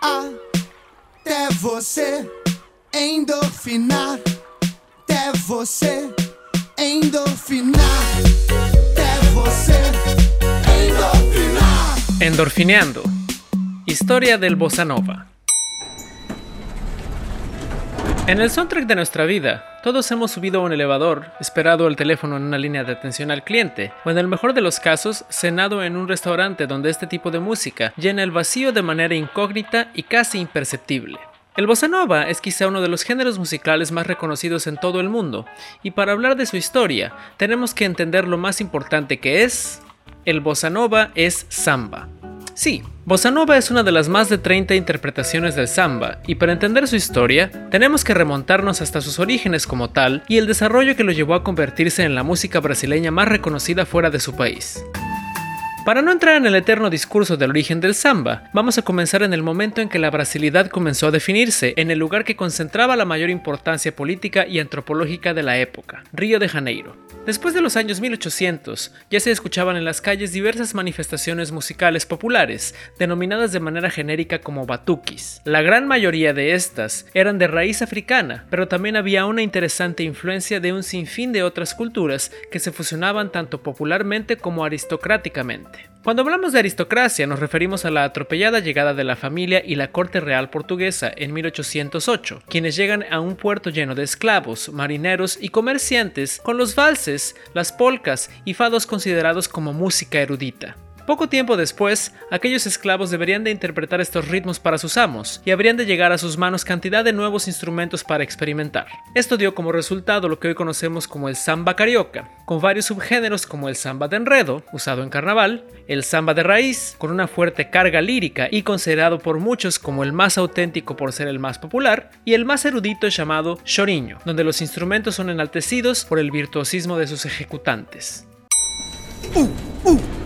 até você endorfinar, até você endorfinar, até você endorfinar. Endorfineando. Historia del bossa nova. En el soundtrack de nuestra vida, todos hemos subido a un elevador, esperado el teléfono en una línea de atención al cliente, o en el mejor de los casos, cenado en un restaurante donde este tipo de música llena el vacío de manera incógnita y casi imperceptible. El bossa nova es quizá uno de los géneros musicales más reconocidos en todo el mundo, y para hablar de su historia, tenemos que entender lo más importante que es... El bossa nova es samba. Sí, Bossa Nova es una de las más de 30 interpretaciones del samba, y para entender su historia, tenemos que remontarnos hasta sus orígenes como tal y el desarrollo que lo llevó a convertirse en la música brasileña más reconocida fuera de su país. Para no entrar en el eterno discurso del origen del samba, vamos a comenzar en el momento en que la brasilidad comenzó a definirse, en el lugar que concentraba la mayor importancia política y antropológica de la época, Río de Janeiro. Después de los años 1800, ya se escuchaban en las calles diversas manifestaciones musicales populares, denominadas de manera genérica como batuquis. La gran mayoría de estas eran de raíz africana, pero también había una interesante influencia de un sinfín de otras culturas que se fusionaban tanto popularmente como aristocráticamente. Cuando hablamos de aristocracia nos referimos a la atropellada llegada de la familia y la corte real portuguesa en 1808, quienes llegan a un puerto lleno de esclavos, marineros y comerciantes con los valses, las polcas y fados considerados como música erudita. Poco tiempo después, aquellos esclavos deberían de interpretar estos ritmos para sus amos y habrían de llegar a sus manos cantidad de nuevos instrumentos para experimentar. Esto dio como resultado lo que hoy conocemos como el samba carioca, con varios subgéneros como el samba de enredo, usado en carnaval, el samba de raíz, con una fuerte carga lírica y considerado por muchos como el más auténtico por ser el más popular, y el más erudito llamado choriño, donde los instrumentos son enaltecidos por el virtuosismo de sus ejecutantes. Uh, uh.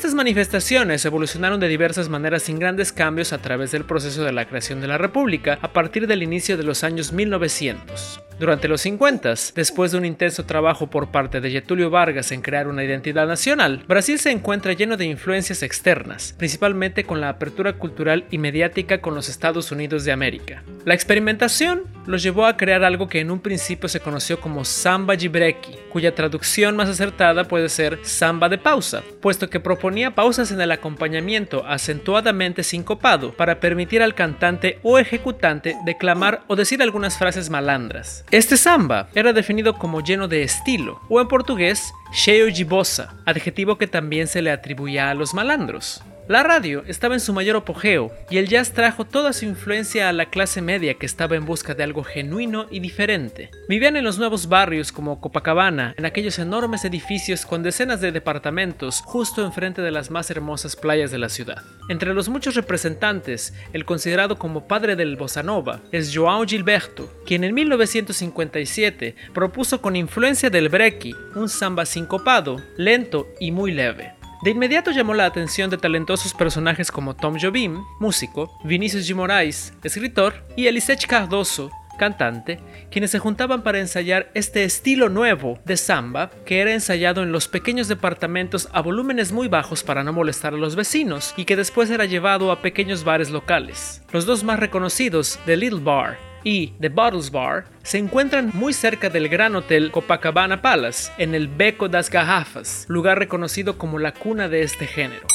Estas manifestaciones evolucionaron de diversas maneras sin grandes cambios a través del proceso de la creación de la República a partir del inicio de los años 1900. Durante los 50, después de un intenso trabajo por parte de Getulio Vargas en crear una identidad nacional, Brasil se encuentra lleno de influencias externas, principalmente con la apertura cultural y mediática con los Estados Unidos de América. La experimentación los llevó a crear algo que en un principio se conoció como samba break, cuya traducción más acertada puede ser samba de pausa, puesto que proponía pausas en el acompañamiento acentuadamente sincopado para permitir al cantante o ejecutante declamar o decir algunas frases malandras. Este samba era definido como lleno de estilo, o en portugués, cheio de bossa, adjetivo que también se le atribuía a los malandros. La radio estaba en su mayor apogeo y el jazz trajo toda su influencia a la clase media que estaba en busca de algo genuino y diferente. Vivían en los nuevos barrios como Copacabana, en aquellos enormes edificios con decenas de departamentos justo enfrente de las más hermosas playas de la ciudad. Entre los muchos representantes, el considerado como padre del bossa nova es João Gilberto, quien en 1957 propuso con influencia del breaki un samba sincopado, lento y muy leve. De inmediato llamó la atención de talentosos personajes como Tom Jobim, músico, Vinicius G. Moraes, escritor, y Elisech Cardoso, cantante, quienes se juntaban para ensayar este estilo nuevo de samba que era ensayado en los pequeños departamentos a volúmenes muy bajos para no molestar a los vecinos y que después era llevado a pequeños bares locales. Los dos más reconocidos, The Little Bar y The Bottles Bar se encuentran muy cerca del gran hotel Copacabana Palace, en el Beco das Garrafas, lugar reconocido como la cuna de este género.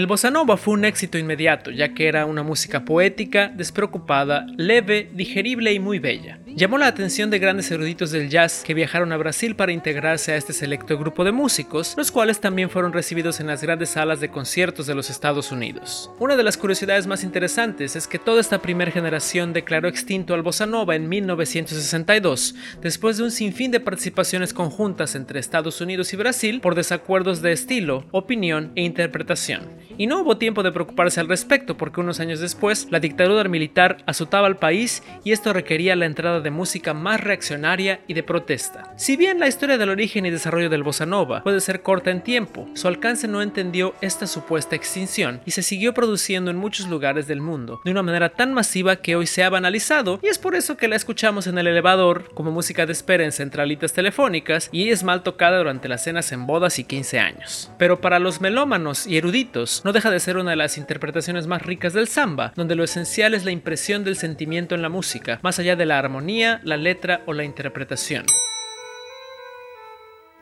El bossa nova fue un éxito inmediato, ya que era una música poética, despreocupada, leve, digerible y muy bella. Llamó la atención de grandes eruditos del jazz que viajaron a Brasil para integrarse a este selecto grupo de músicos, los cuales también fueron recibidos en las grandes salas de conciertos de los Estados Unidos. Una de las curiosidades más interesantes es que toda esta primera generación declaró extinto al bossa nova en 1962, después de un sinfín de participaciones conjuntas entre Estados Unidos y Brasil por desacuerdos de estilo, opinión e interpretación y no hubo tiempo de preocuparse al respecto porque unos años después la dictadura militar azotaba al país y esto requería la entrada de música más reaccionaria y de protesta. Si bien la historia del origen y desarrollo del bossa nova puede ser corta en tiempo, su alcance no entendió esta supuesta extinción y se siguió produciendo en muchos lugares del mundo de una manera tan masiva que hoy se ha banalizado y es por eso que la escuchamos en el elevador como música de espera en centralitas telefónicas y es mal tocada durante las cenas en bodas y 15 años. Pero para los melómanos y eruditos deja de ser una de las interpretaciones más ricas del samba, donde lo esencial es la impresión del sentimiento en la música, más allá de la armonía, la letra o la interpretación.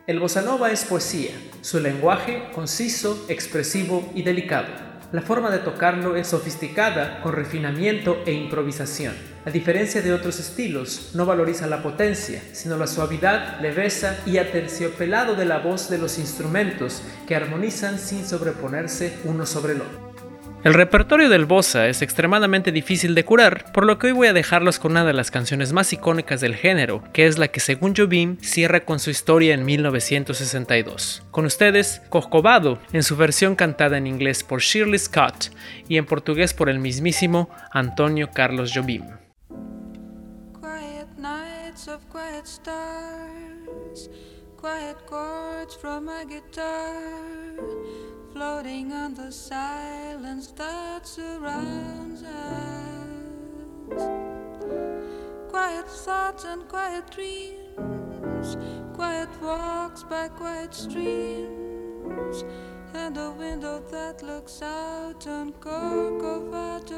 El bossa nova es poesía, su lenguaje conciso, expresivo y delicado. La forma de tocarlo es sofisticada, con refinamiento e improvisación. A diferencia de otros estilos, no valoriza la potencia, sino la suavidad, leveza y aterciopelado de la voz de los instrumentos que armonizan sin sobreponerse uno sobre el otro. El repertorio del bossa es extremadamente difícil de curar, por lo que hoy voy a dejarlos con una de las canciones más icónicas del género, que es la que según Jobim cierra con su historia en 1962. Con ustedes, Corcovado, en su versión cantada en inglés por Shirley Scott y en portugués por el mismísimo Antonio Carlos Jobim. On the silence that surrounds us. Quiet thoughts and quiet dreams, quiet walks by quiet streams, and a window that looks out on Corcovado.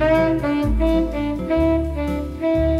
Thank you.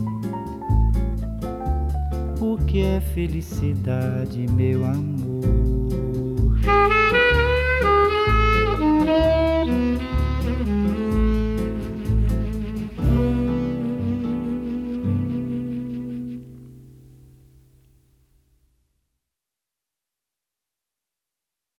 que é felicidade, meu amor.